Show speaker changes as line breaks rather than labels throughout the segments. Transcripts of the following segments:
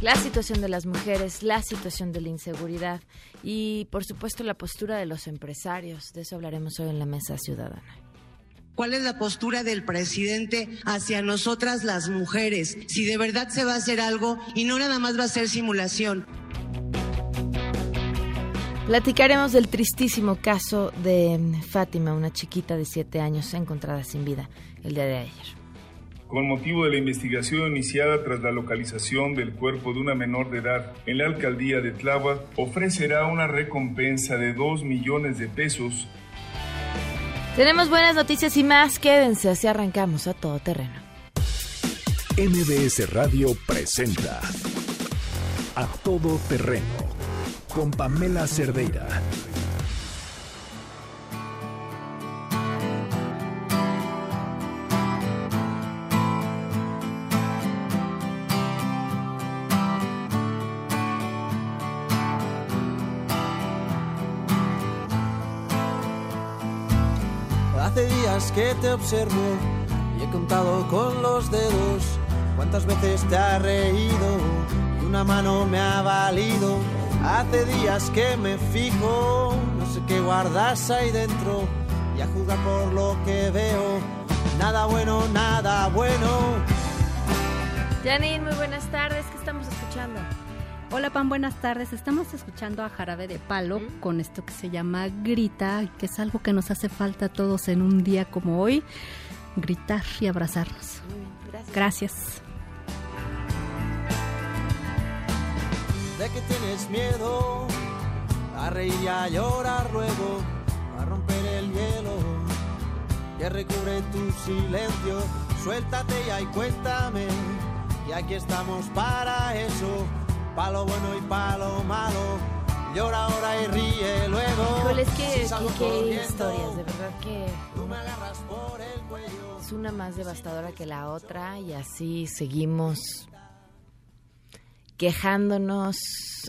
la situación de las mujeres, la situación de la inseguridad y, por supuesto, la postura de los empresarios. De eso hablaremos hoy en la Mesa Ciudadana.
¿Cuál es la postura del presidente hacia nosotras las mujeres? Si de verdad se va a hacer algo y no nada más va a ser simulación.
Platicaremos del tristísimo caso de Fátima, una chiquita de siete años encontrada sin vida el día de ayer
con motivo de la investigación iniciada tras la localización del cuerpo de una menor de edad en la alcaldía de Tláhuac, ofrecerá una recompensa de 2 millones de pesos.
Tenemos buenas noticias y más, quédense, así arrancamos a todo terreno.
MBS Radio presenta A Todo Terreno con Pamela Cerdeira.
Que te observo y he contado con los dedos cuántas veces te ha reído y una mano me ha valido. Hace días que me fijo, no sé qué guardas ahí dentro y a por lo que veo, nada bueno, nada bueno.
Janine, muy buenas tardes, ¿qué estamos escuchando?
Hola Pan, buenas tardes. Estamos escuchando a Jarabe de Palo con esto que se llama Grita, que es algo que nos hace falta a todos en un día como hoy, gritar y abrazarnos. gracias. gracias.
¿De que tienes miedo? A reír y a llorar luego, a romper el hielo que recubre tu silencio. Suéltate ya y cuéntame, y aquí estamos para eso palo bueno y palo malo. Llora ahora y ríe luego.
Híjole, es que, qué historias, de verdad que. Es una más devastadora que la otra y así seguimos quejándonos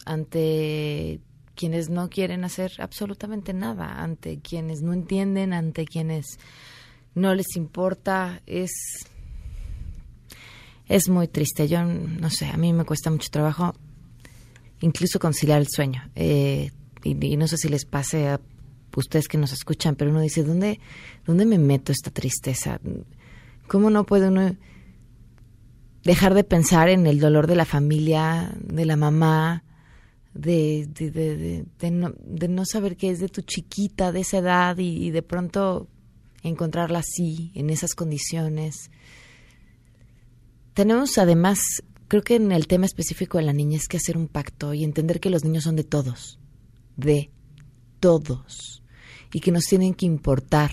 ante quienes no quieren hacer absolutamente nada, ante quienes no entienden, ante quienes no les importa. Es es muy triste. Yo no sé, a mí me cuesta mucho trabajo incluso conciliar el sueño. Eh, y, no sé si les pase a ustedes que nos escuchan, pero uno dice, ¿dónde, ¿dónde me meto esta tristeza? ¿Cómo no puede uno dejar de pensar en el dolor de la familia, de la mamá, de, no, saber qué es de tu chiquita de esa edad y de pronto encontrarla así, en esas condiciones? Tenemos además creo que en el tema específico de la niña es que hacer un pacto y entender que los niños son de todos, de todos, y que nos tienen que importar,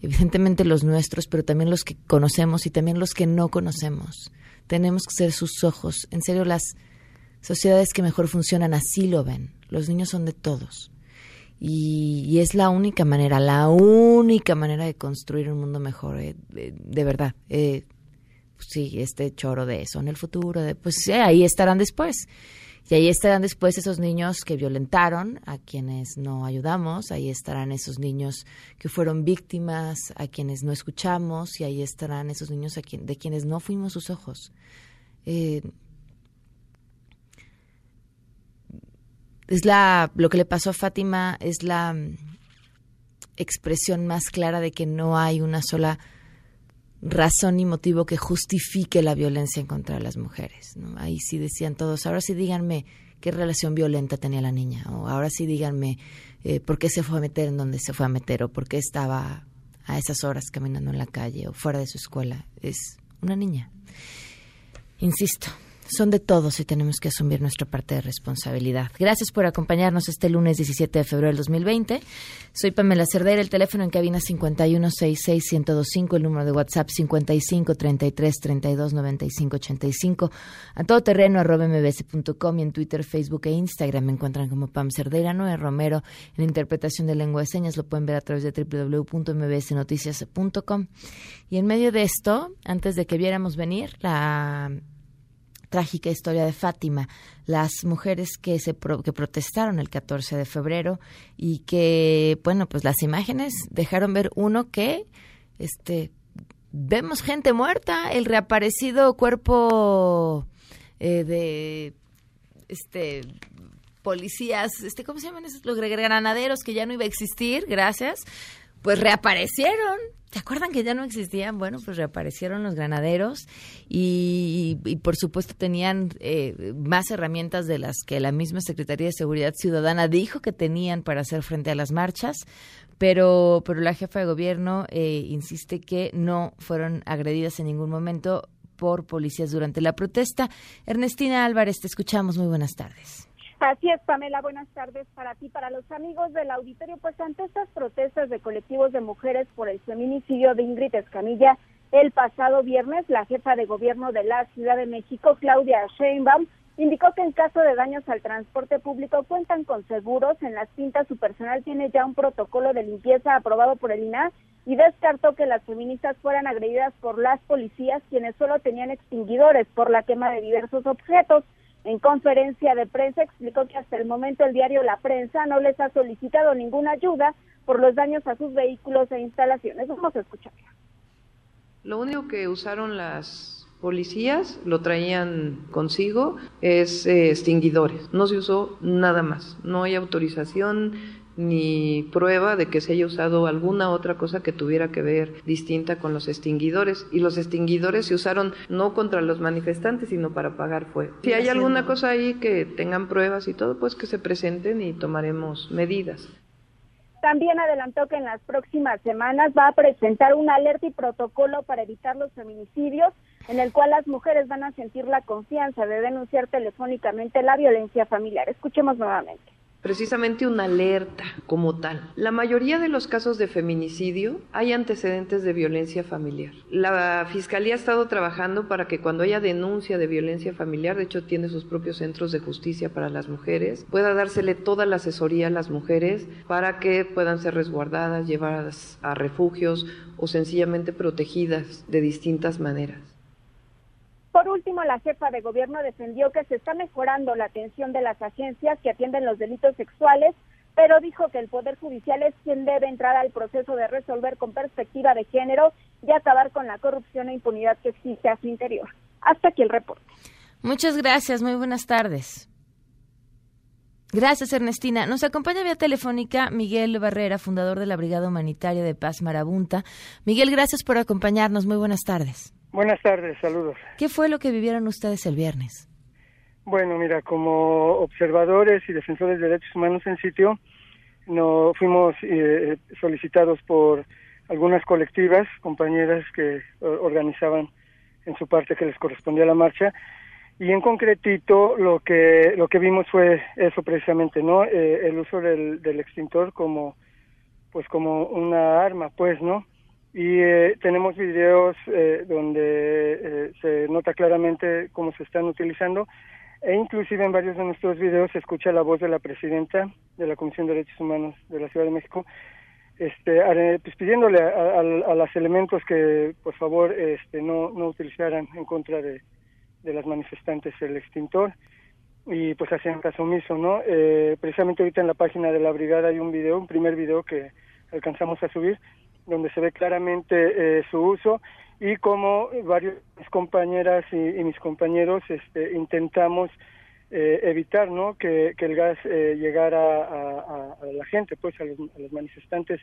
evidentemente los nuestros, pero también los que conocemos y también los que no conocemos. Tenemos que ser sus ojos. En serio, las sociedades que mejor funcionan así lo ven. Los niños son de todos. Y, es la única manera, la única manera de construir un mundo mejor, eh, de, verdad. Eh, sí, este choro de eso en el futuro, pues ahí estarán después. Y ahí estarán después esos niños que violentaron, a quienes no ayudamos, ahí estarán esos niños que fueron víctimas, a quienes no escuchamos, y ahí estarán esos niños de quienes no fuimos sus ojos. Eh, es la, lo que le pasó a Fátima es la mm, expresión más clara de que no hay una sola razón y motivo que justifique la violencia en contra de las mujeres. Ahí sí decían todos, ahora sí díganme qué relación violenta tenía la niña, o ahora sí díganme eh, por qué se fue a meter en donde se fue a meter, o por qué estaba a esas horas caminando en la calle o fuera de su escuela. Es una niña. Insisto, son de todos y tenemos que asumir nuestra parte de responsabilidad. Gracias por acompañarnos este lunes 17 de febrero del 2020. Soy Pamela Cerdeira, el teléfono en cabina 5166125, el número de WhatsApp 5533329585, a todo terreno arroba mbs.com y en Twitter, Facebook e Instagram me encuentran como Pam Cerdeira, Noé Romero en interpretación de lengua de señas, lo pueden ver a través de www.mbsnoticias.com. Y en medio de esto, antes de que viéramos venir la trágica historia de Fátima, las mujeres que se que protestaron el 14 de febrero y que bueno, pues las imágenes dejaron ver uno que este vemos gente muerta, el reaparecido cuerpo eh, de este policías, este ¿cómo se llaman esos los granaderos que ya no iba a existir, gracias, pues reaparecieron ¿Se acuerdan que ya no existían? Bueno, pues reaparecieron los granaderos y, por supuesto tenían eh, más herramientas de las que la misma Secretaría de Seguridad Ciudadana dijo que tenían para hacer frente a las marchas, pero, pero la jefa de gobierno eh, insiste que no fueron agredidas en ningún momento por policías durante la protesta. Ernestina Álvarez, te escuchamos. Muy buenas tardes.
Así es, Pamela, buenas tardes para ti, para los amigos del auditorio. Pues ante estas protestas de colectivos de mujeres por el feminicidio de Ingrid Escamilla, el pasado viernes, la jefa de gobierno de la Ciudad de México, Claudia Sheinbaum, indicó que en caso de daños al transporte público cuentan con seguros. En las cintas su personal tiene ya un protocolo de limpieza aprobado por el INAH y descartó que las feministas fueran agredidas por las policías, quienes solo tenían extinguidores por la quema de diversos objetos. En conferencia de prensa explicó que hasta el momento el diario La Prensa no les ha solicitado ninguna ayuda por los daños a sus vehículos e instalaciones. Vamos a escucharla.
Lo único que usaron las policías, lo traían consigo, es eh, extinguidores. No se usó nada más. No hay autorización ni prueba de que se haya usado alguna otra cosa que tuviera que ver distinta con los extinguidores. Y los extinguidores se usaron no contra los manifestantes, sino para apagar fuego. Si hay alguna cosa ahí que tengan pruebas y todo, pues que se presenten y tomaremos medidas.
También adelantó que en las próximas semanas va a presentar una alerta y protocolo para evitar los feminicidios, en el cual las mujeres van a sentir la confianza de denunciar telefónicamente la violencia familiar. Escuchemos nuevamente
precisamente una alerta como tal. La mayoría de los casos de feminicidio hay antecedentes de violencia familiar. La Fiscalía ha estado trabajando para que cuando haya denuncia de violencia familiar, de hecho tiene sus propios centros de justicia para las mujeres, pueda dársele toda la asesoría a las mujeres para que puedan ser resguardadas, llevadas a refugios o sencillamente protegidas de distintas maneras.
Por último, la jefa de gobierno defendió que se está mejorando la atención de las agencias que atienden los delitos sexuales, pero dijo que el Poder Judicial es quien debe entrar al proceso de resolver con perspectiva de género y acabar con la corrupción e impunidad que existe a su interior. Hasta aquí el reporte.
Muchas gracias, muy buenas tardes. Gracias, Ernestina. Nos acompaña vía telefónica Miguel Barrera, fundador de la Brigada Humanitaria de Paz Marabunta. Miguel, gracias por acompañarnos. Muy buenas tardes.
Buenas tardes, saludos.
¿Qué fue lo que vivieron ustedes el viernes?
Bueno, mira, como observadores y defensores de derechos humanos en sitio, no fuimos eh, solicitados por algunas colectivas, compañeras que organizaban en su parte que les correspondía la marcha, y en concretito lo que lo que vimos fue eso precisamente, ¿no? Eh, el uso del, del extintor como pues como una arma, pues, ¿no? Y eh, tenemos videos eh, donde eh, se nota claramente cómo se están utilizando. E inclusive en varios de nuestros videos se escucha la voz de la presidenta de la Comisión de Derechos Humanos de la Ciudad de México este pues pidiéndole a, a, los elementos que por favor este no no utilizaran en contra de, de las manifestantes el extintor. Y pues hacían caso omiso no precisamente ahorita en la página de la brigada hay un video un primer video que alcanzamos a subir donde se ve claramente eh, su uso y como varios mis compañeras y, mis compañeros este, intentamos eh, evitar ¿no? que, el gas eh, llegara a, la gente, pues a los, manifestantes,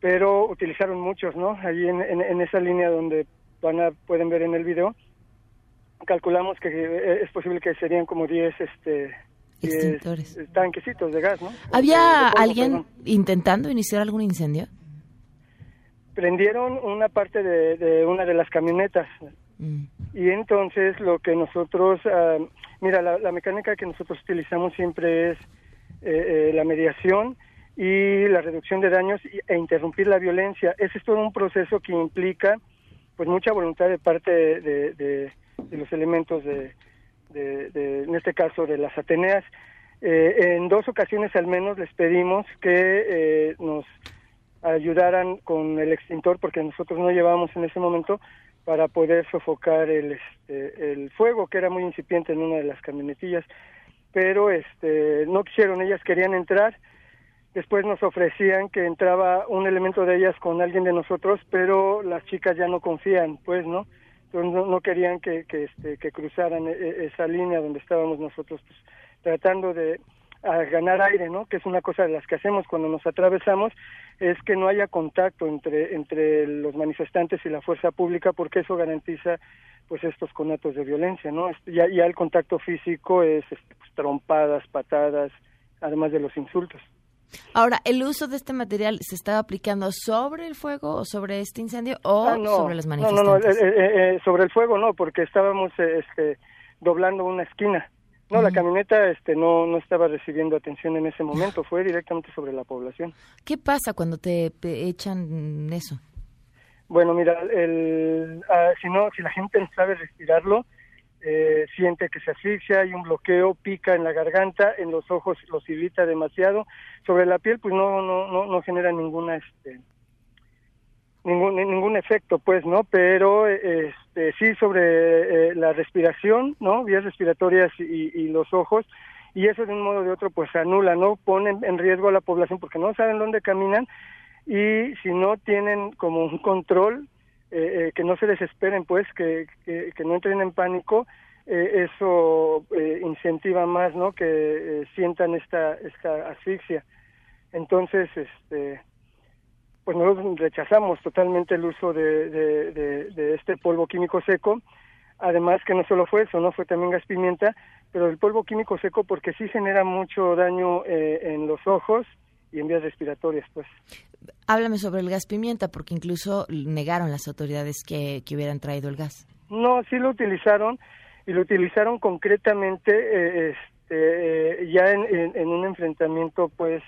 pero utilizaron muchos, ¿no? Allí en, esa línea donde van a, pueden ver en el video, calculamos que es posible que serían como 10 este, tanquecitos de gas, ¿no?
¿Había alguien intentando iniciar algún incendio?
Prendieron una parte de, una de las camionetas.
Mm.
Y entonces lo que nosotros, ah, mira, la, mecánica que nosotros utilizamos siempre es eh, eh, la mediación y la reducción de daños e interrumpir la violencia. Ese es todo un proceso que implica pues mucha voluntad de parte de, de, los elementos de, en este caso, de las Ateneas. Eh, en dos ocasiones al menos les pedimos que nos ayudaran con el extintor porque nosotros no llevábamos en ese momento para poder sofocar el, este, el fuego que era muy incipiente en una de las camionetillas. Pero este no quisieron ellas querían entrar. Después nos ofrecían que entraba un elemento de ellas con alguien de nosotros pero las chicas ya no confían pues no entonces no, querían que que, este, que cruzaran e, e, esa línea donde estábamos nosotros pues, tratando de ganar aire, ¿no? Que es una cosa de las que hacemos cuando nos atravesamos es que no haya contacto entre, entre los manifestantes y la fuerza pública porque eso garantiza pues estos conatos de violencia, ¿no? Ya, ya el contacto físico es este, pues, trompadas, patadas, además de los insultos.
Ahora, ¿el uso de este material se estaba aplicando sobre el fuego o sobre este incendio o ah, sobre las manifestantes?
No, no, no, eh, eh, eh, sobre el fuego no, porque estábamos este, doblando una esquina. No, la camioneta este, no, no estaba recibiendo atención en ese momento, fue directamente sobre la población.
¿Qué pasa cuando te, echan eso?
Bueno, mira, el, ah, si no, si la gente no sabe respirarlo, eh, siente que se asfixia, hay un bloqueo, pica en la garganta, en los ojos los irrita demasiado, sobre la piel pues no no no, no genera ninguna este ningún ningún efecto pues no pero este sí sobre eh, la respiración no vías respiratorias y, los ojos y eso de un modo o de otro pues anula no ponen en riesgo a la población porque no saben dónde caminan y si no tienen como un control eh, eh, que no se desesperen pues que, que, no entren en pánico eso incentiva más no que sientan esta esta asfixia. Entonces este pues nosotros rechazamos totalmente el uso de, de, este polvo químico seco. Además que no solo fue eso, no fue también gas pimienta, pero el polvo químico seco porque sí genera mucho daño eh, en los ojos y en vías respiratorias, pues.
Háblame sobre el gas pimienta, porque incluso negaron las autoridades que, que hubieran traído el gas.
No, sí lo utilizaron y lo utilizaron concretamente eh, este, eh, ya en, en, un enfrentamiento, pues,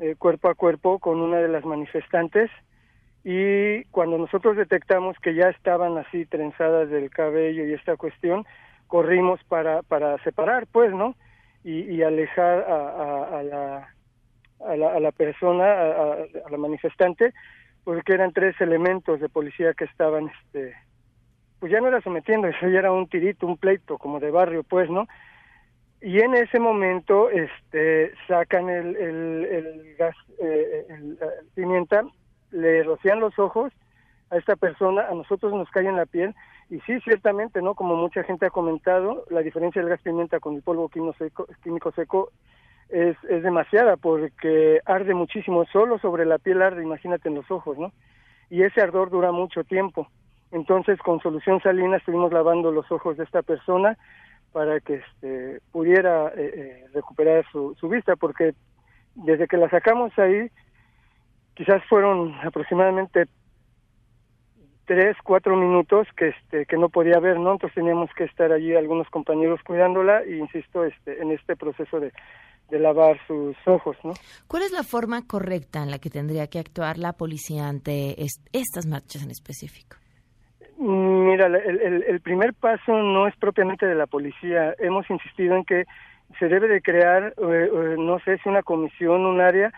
eh, cuerpo a cuerpo con una de las manifestantes y cuando nosotros detectamos que ya estaban así trenzadas del cabello y esta cuestión, corrimos para, para separar, pues, ¿no? Y, alejar a, la, a, la, a la persona, a, la manifestante, porque eran tres elementos de policía que estaban, este, pues ya no era sometiendo, eso ya era un tirito, un pleito, como de barrio, pues, ¿no? Y en ese momento este sacan el, el, gas eh, el, pimienta le rocian los ojos a esta persona a nosotros nos cae en la piel y sí ciertamente no como mucha gente ha comentado la diferencia del gas pimienta con el polvo químico seco, químico seco es, es demasiada porque arde muchísimo solo sobre la piel arde imagínate en los ojos no y ese ardor dura mucho tiempo. Entonces con solución salina estuvimos lavando los ojos de esta persona para que este, pudiera eh, eh, recuperar su, su vista, porque desde que la sacamos ahí, quizás fueron aproximadamente tres, cuatro minutos que este que no podía ver, ¿no? Entonces teníamos que estar allí algunos compañeros cuidándola y insisto este en este proceso de, de lavar sus ojos, ¿no?
¿Cuál es la forma correcta en la que tendría que actuar la policía ante estas marchas en específico?
Mira, el, el, primer paso no es propiamente de la policía. Hemos insistido en que se debe de crear, eh, eh, no sé si una comisión, un área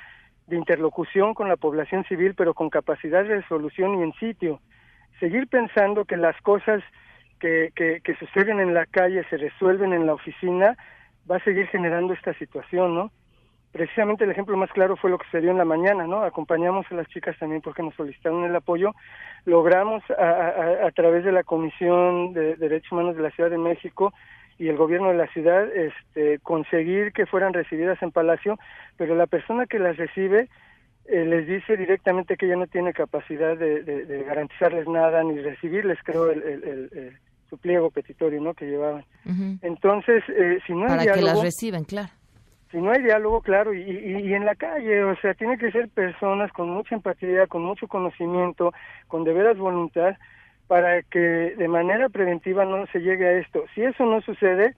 de interlocución con la población civil, pero con capacidad de resolución y en sitio. Seguir pensando que las cosas que, que, que suceden en la calle se resuelven en la oficina va a seguir generando esta situación, ¿no? Precisamente el ejemplo más claro fue lo que se dio en la mañana, ¿no? Acompañamos a las chicas también porque nos solicitaron el apoyo. Logramos a, a, través de la Comisión de Derechos Humanos de la Ciudad de México y el gobierno de la ciudad este, conseguir que fueran recibidas en Palacio, pero la persona que las recibe eh, les dice directamente que ella no tiene capacidad de, de, garantizarles nada ni recibirles, creo, el, el, su pliego petitorio, ¿no? Que llevaban. Entonces, eh, si no hay
Para que las reciben, claro
si no hay diálogo, claro, y, y, en la calle, o sea, tiene que ser personas con mucha empatía, con mucho conocimiento, con de veras voluntad, para que de manera preventiva no se llegue a esto. Si eso no sucede,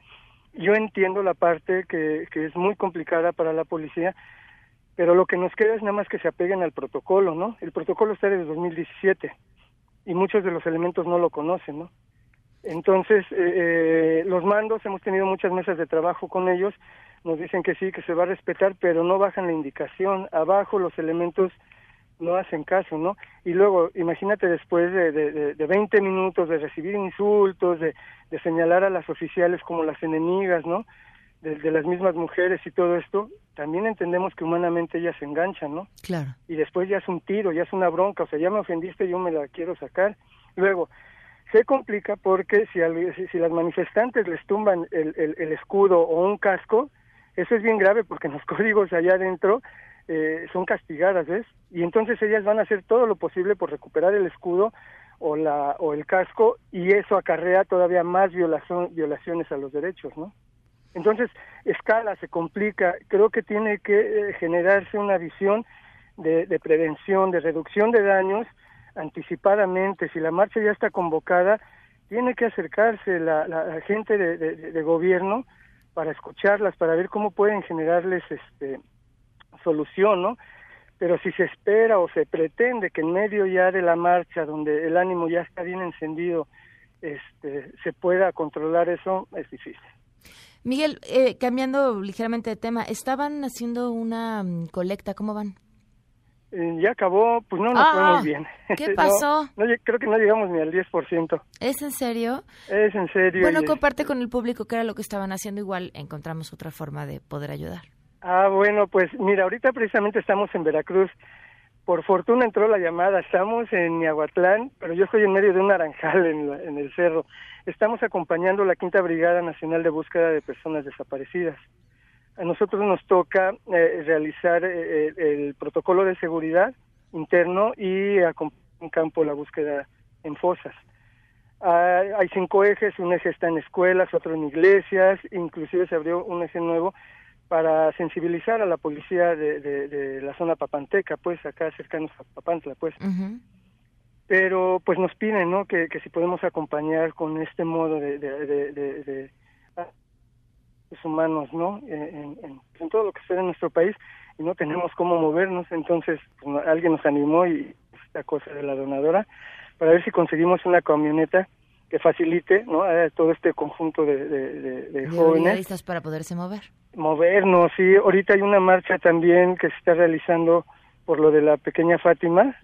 yo entiendo la parte que, que es muy complicada para la policía, pero lo que nos queda es nada más que se apeguen al protocolo, ¿no? El protocolo está desde 2017 y muchos de los elementos no lo conocen, ¿no? Entonces, eh, eh, los mandos, hemos tenido muchas mesas de trabajo con ellos, nos dicen que sí, que se va a respetar, pero no bajan la indicación. Abajo los elementos no hacen caso, ¿no? Y luego, imagínate después de, de, de 20 minutos de recibir insultos, de, de señalar a las oficiales como las enemigas, ¿no? de, las mismas mujeres y todo esto, también entendemos que humanamente ellas se enganchan, ¿no?
Claro.
Y después ya es un tiro, ya es una bronca, o sea, ya me ofendiste, yo me la quiero sacar. Luego, se complica porque si, las manifestantes les tumban el, el, escudo o un casco, eso es bien grave porque los códigos allá adentro eh, son castigadas, ¿ves? Y entonces ellas van a hacer todo lo posible por recuperar el escudo o, la, o el casco y eso acarrea todavía más violación, violaciones a los derechos, ¿no? Entonces, escala, se complica. Creo que tiene que eh, generarse una visión de, prevención, de reducción de daños anticipadamente. Si la marcha ya está convocada, tiene que acercarse la, gente de, gobierno para escucharlas, para ver cómo pueden generarles este solución, ¿no? Pero si se espera o se pretende que en medio ya de la marcha, donde el ánimo ya está bien encendido, este, se pueda controlar eso, es difícil.
Miguel, eh, cambiando ligeramente de tema, estaban haciendo una mm, colecta, ¿cómo van?
Eh, ya acabó, pues no nos fue muy ah, bien.
¿Qué pasó?
creo que no llegamos ni al 10%.
¿Es en serio?
Es en serio.
Bueno, comparte con el público qué era lo que estaban haciendo, igual encontramos otra forma de poder ayudar.
Ah, bueno, pues mira, ahorita precisamente estamos en Veracruz por fortuna entró la llamada. Estamos en Niahuatlán, pero yo estoy en medio de un naranjal en, el cerro. Estamos acompañando la Quinta Brigada Nacional de Búsqueda de Personas Desaparecidas. A nosotros nos toca eh, realizar eh, eh, el protocolo de seguridad interno y en campo la búsqueda en fosas. hay cinco ejes, un eje está en escuelas, otro en iglesias, inclusive se abrió un eje nuevo para sensibilizar a la policía de, de, la zona papanteca, pues acá cercanos a Papantla, pues. Pero pues nos piden, ¿no? Que, que si podemos acompañar con este modo de, de, humanos, ¿no? En, en, todo lo que sucede en nuestro país y no tenemos cómo movernos, entonces pues, alguien nos animó y esta cosa de la donadora para ver si conseguimos una camioneta que facilite ¿no? a todo este conjunto de, de, de, jóvenes.
para poderse mover.
Movernos, sí. Ahorita hay una marcha también que se está realizando por lo de la pequeña Fátima,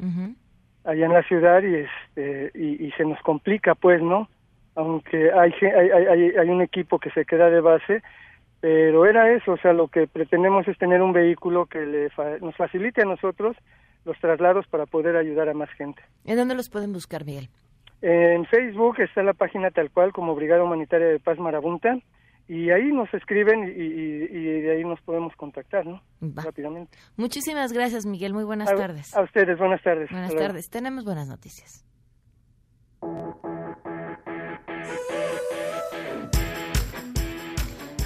allá en la ciudad, y, este, y, se nos complica, pues, ¿no? Aunque hay, hay, hay, hay un equipo que se queda de base, pero era eso, o sea, lo que pretendemos es tener un vehículo que le nos facilite a nosotros los traslados para poder ayudar a más gente.
¿En dónde los pueden buscar, Miguel?
En Facebook está la página tal cual como Brigada Humanitaria de Paz Marabunta y ahí nos escriben y, de ahí nos podemos contactar, ¿no? Rápidamente.
Muchísimas gracias, Miguel. Muy buenas tardes.
A ustedes, buenas tardes.
Buenas tardes. Tenemos buenas noticias.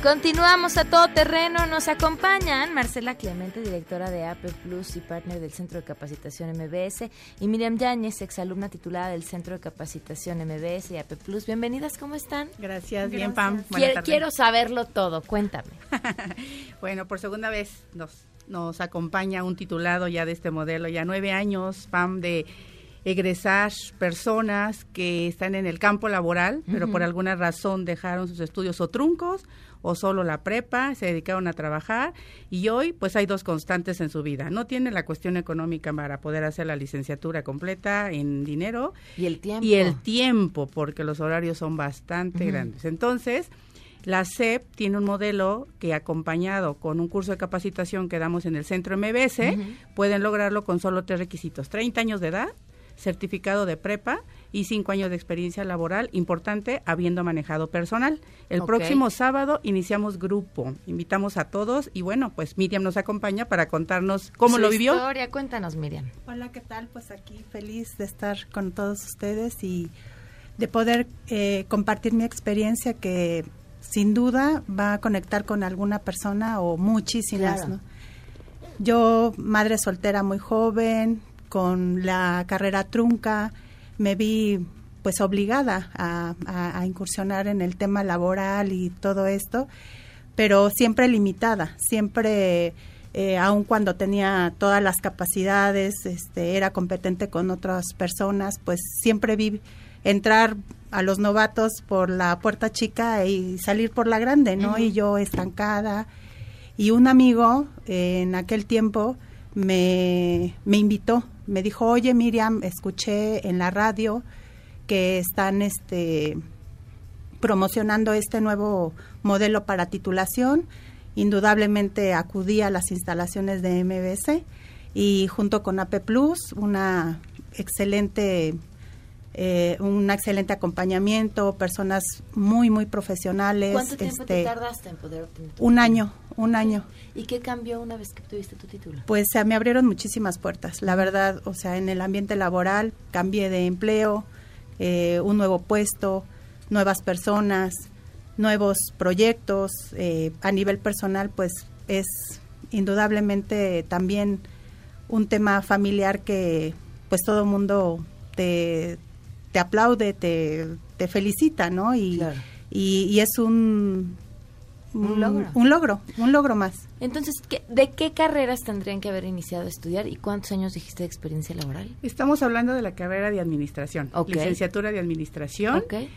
Continuamos a todo terreno. Nos acompañan Marcela Clemente, directora de AP Plus y partner del Centro de Capacitación MBS, y Miriam Yáñez, exalumna titulada del Centro de Capacitación MBS y AP Plus. Bienvenidas, ¿cómo están?
Gracias, bien, Pam.
Quiero, quiero saberlo todo, cuéntame.
bueno, por segunda vez nos, nos acompaña un titulado ya de este modelo, ya nueve años, Pam, de egresar personas que están en el campo laboral, pero por alguna razón dejaron sus estudios o truncos o solo la prepa, se dedicaron a trabajar y hoy pues hay dos constantes en su vida. No tiene la cuestión económica para poder hacer la licenciatura completa en dinero.
Y el tiempo.
Y el tiempo, porque los horarios son bastante grandes. Entonces, la SEP tiene un modelo que acompañado con un curso de capacitación que damos en el centro MBS, pueden lograrlo con solo tres requisitos. 30 años de edad, certificado de prepa y cinco años de experiencia laboral, importante, habiendo manejado personal. El próximo sábado iniciamos grupo, invitamos a todos y bueno, pues Miriam nos acompaña para contarnos cómo lo vivió.
Historia, cuéntanos Miriam.
Hola, ¿qué tal? Pues aquí feliz de estar con todos ustedes y de poder eh, compartir mi experiencia que sin duda va a conectar con alguna persona o muchísimas, Yo, madre soltera muy joven, con la carrera trunca, me vi pues obligada a, a, incursionar en el tema laboral y todo esto, pero siempre limitada, siempre eh, aun cuando tenía todas las capacidades, este, era competente con otras personas, pues siempre vi entrar a los novatos por la puerta chica y salir por la grande, ¿no? Y yo estancada. Y un amigo eh, en aquel tiempo me, me invitó, me dijo, oye Miriam, escuché en la radio que están este, promocionando este nuevo modelo para titulación. Indudablemente acudí a las instalaciones de MBC y junto con AP Plus, una excelente eh, un excelente acompañamiento, personas muy, muy profesionales.
¿Cuánto tiempo te este, tardaste en poder obtener
Un año, un año.
¿Y qué cambió una vez que tuviste tu título?
Pues se me abrieron muchísimas puertas, la verdad, o sea, en el ambiente laboral cambié de empleo, eh, un nuevo puesto, nuevas personas, nuevos proyectos eh, a nivel personal, pues es indudablemente también un tema familiar que pues todo mundo te, te aplaude, te, te felicita, ¿no? Y, y, es un,
un, logro.
Un logro, un logro más.
Entonces, ¿de qué carreras tendrían que haber iniciado a estudiar y cuántos años dijiste de experiencia laboral?
Estamos hablando de la carrera de administración, licenciatura de administración. Okay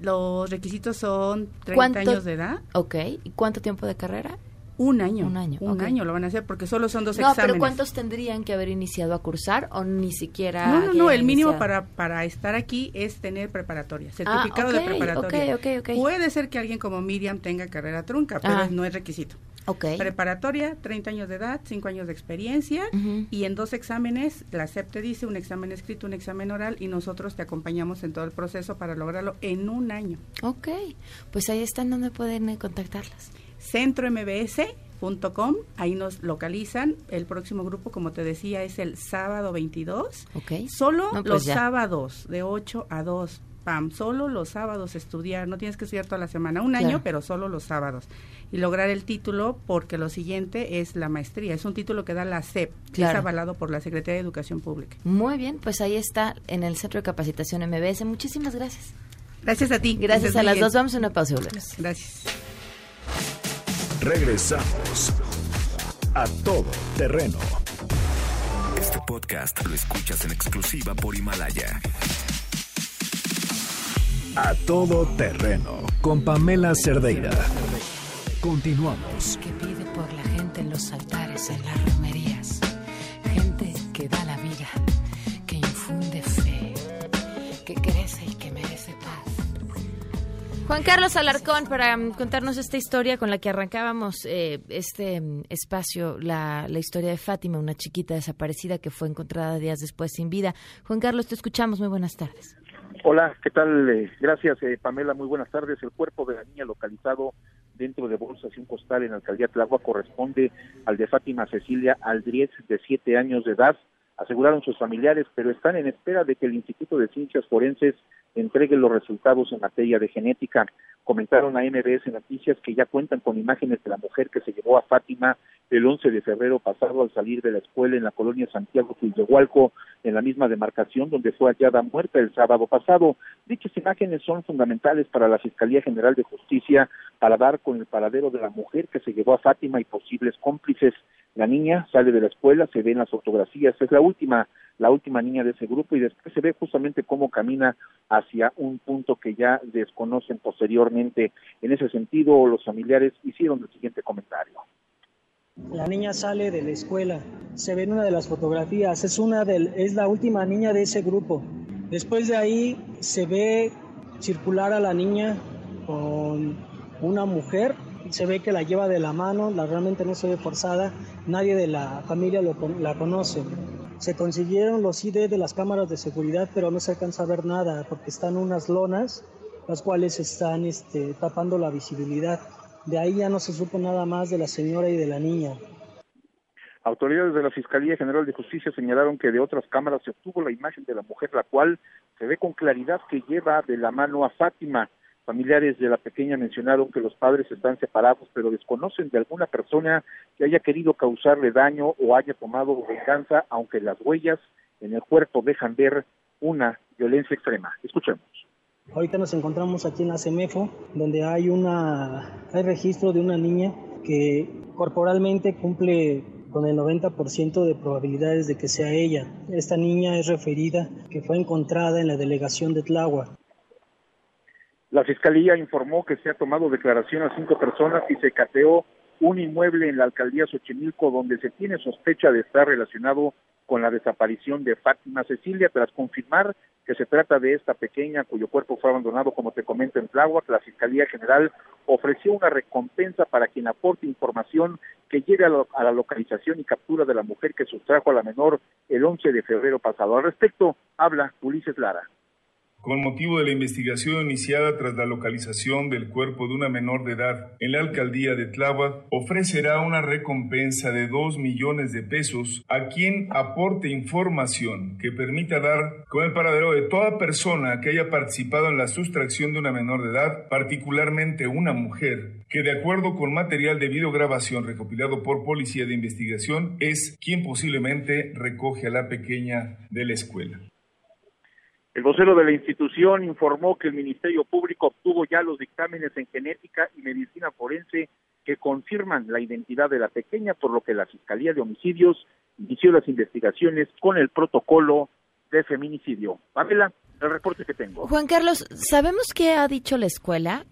los requisitos son 30 años de edad.
Ok. ¿Y cuánto tiempo de carrera?
Un año.
Un año.
Un año lo van a hacer porque solo son dos
exámenes.
No,
pero ¿cuántos tendrían que haber iniciado a cursar o ni siquiera?
No, no, no. El mínimo para, para estar aquí es tener preparatoria, ah, certificado de preparatoria.
Okay, okay,
Puede ser que alguien como Miriam tenga carrera trunca, pero ah. no es requisito.
Okay.
Preparatoria, 30 años de edad, 5 años de experiencia y en dos exámenes, la SEP te dice un examen escrito, un examen oral y nosotros te acompañamos en todo el proceso para lograrlo en un año.
Ok, pues ahí están donde pueden eh, contactarlas.
Centro MBS Com, ahí nos localizan. El próximo grupo, como te decía, es el sábado 22.
Okay.
Solo pues los sábados, de 8 a 2. Pam, solo los sábados estudiar. No tienes que estudiar toda la semana, un año, pero solo los sábados. Y lograr el título, porque lo siguiente es la maestría. Es un título que da la SEP, que es avalado por la Secretaría de Educación Pública.
Muy bien, pues ahí está en el Centro de Capacitación MBS. Muchísimas gracias.
Gracias a ti.
Gracias, a las dos. Vamos a una pausa
Gracias.
Regresamos a todo terreno.
Este podcast lo escuchas en exclusiva por Himalaya.
A todo terreno con Pamela Cerdeira. Continuamos.
Que pide por la gente en los altares, en las romerías.
Juan Carlos Alarcón, para mm, contarnos esta historia con la que arrancábamos eh, este mm, espacio, la, historia de Fátima, una chiquita desaparecida que fue encontrada días después sin vida. Juan Carlos, te escuchamos. Muy buenas tardes.
Hola, ¿qué tal? Eh, gracias, eh, Pamela. Muy buenas tardes. El cuerpo de la niña localizado dentro de bolsas y un costal en la alcaldía Tlagua corresponde al de Fátima Cecilia Aldriez, de siete años de edad aseguraron sus familiares, pero están en espera de que el Instituto de Ciencias Forenses entregue los resultados en materia de genética. Comentaron a MBS Noticias que ya cuentan con imágenes de la mujer que se llevó a Fátima el 11 de febrero pasado al salir de la escuela en la colonia Santiago Hualco, en la misma demarcación donde fue hallada muerta el sábado pasado. Dichas imágenes son fundamentales para la Fiscalía General de Justicia para dar con el paradero de la mujer que se llevó a Fátima y posibles cómplices. La niña sale de la escuela, se ve en las fotografías, es la última, la última niña de ese grupo y después se ve justamente cómo camina hacia un punto que ya desconocen posteriormente. En ese sentido, los familiares hicieron el siguiente comentario.
La niña sale de la escuela, se ve en una de las fotografías, es una del, es la última niña de ese grupo. Después de ahí se ve circular a la niña con una mujer, se ve que la lleva de la mano, la realmente no se ve forzada, nadie de la familia la conoce. Se consiguieron los ID de las cámaras de seguridad, pero no se alcanza a ver nada porque están unas lonas, las cuales están este, tapando la visibilidad. De ahí ya no se supo nada más de la señora y de la niña.
Autoridades de la Fiscalía General de Justicia señalaron que de otras cámaras se obtuvo la imagen de la mujer, la cual se ve con claridad que lleva de la mano a Fátima. Familiares de la pequeña mencionaron que los padres están separados, pero desconocen de alguna persona que haya querido causarle daño o haya tomado venganza, aunque las huellas en el cuerpo dejan ver una violencia extrema. Escuchemos.
Ahorita nos encontramos aquí en la CEMEFO, donde hay una hay registro de una niña que corporalmente cumple con el 90% de probabilidades de que sea ella. Esta niña es referida que fue encontrada en la delegación de Tláhuac.
La Fiscalía informó que se ha tomado declaración a cinco personas y se cateó un inmueble en la alcaldía Xochimilco donde se tiene sospecha de estar relacionado con la desaparición de Fátima Cecilia tras confirmar que se trata de esta pequeña cuyo cuerpo fue abandonado, como te comento, en Tláhuac. La Fiscalía General ofreció una recompensa para quien aporte información que llegue a, a, la localización y captura de la mujer que sustrajo a la menor el 11 de febrero pasado. Al respecto, habla Ulises Lara
con motivo de la investigación iniciada tras la localización del cuerpo de una menor de edad en la alcaldía de Tláhuac, ofrecerá una recompensa de 2 millones de pesos a quien aporte información que permita dar con el paradero de toda persona que haya participado en la sustracción de una menor de edad, particularmente una mujer, que de acuerdo con material de videograbación recopilado por Policía de Investigación es quien posiblemente recoge a la pequeña de la escuela.
El vocero de la institución informó que el Ministerio Público obtuvo ya los dictámenes en genética y medicina forense que confirman la identidad de la pequeña, por lo que la Fiscalía de Homicidios inició las investigaciones con el protocolo de feminicidio. Pamela, el reporte que tengo.
Juan Carlos, ¿sabemos qué ha dicho la escuela?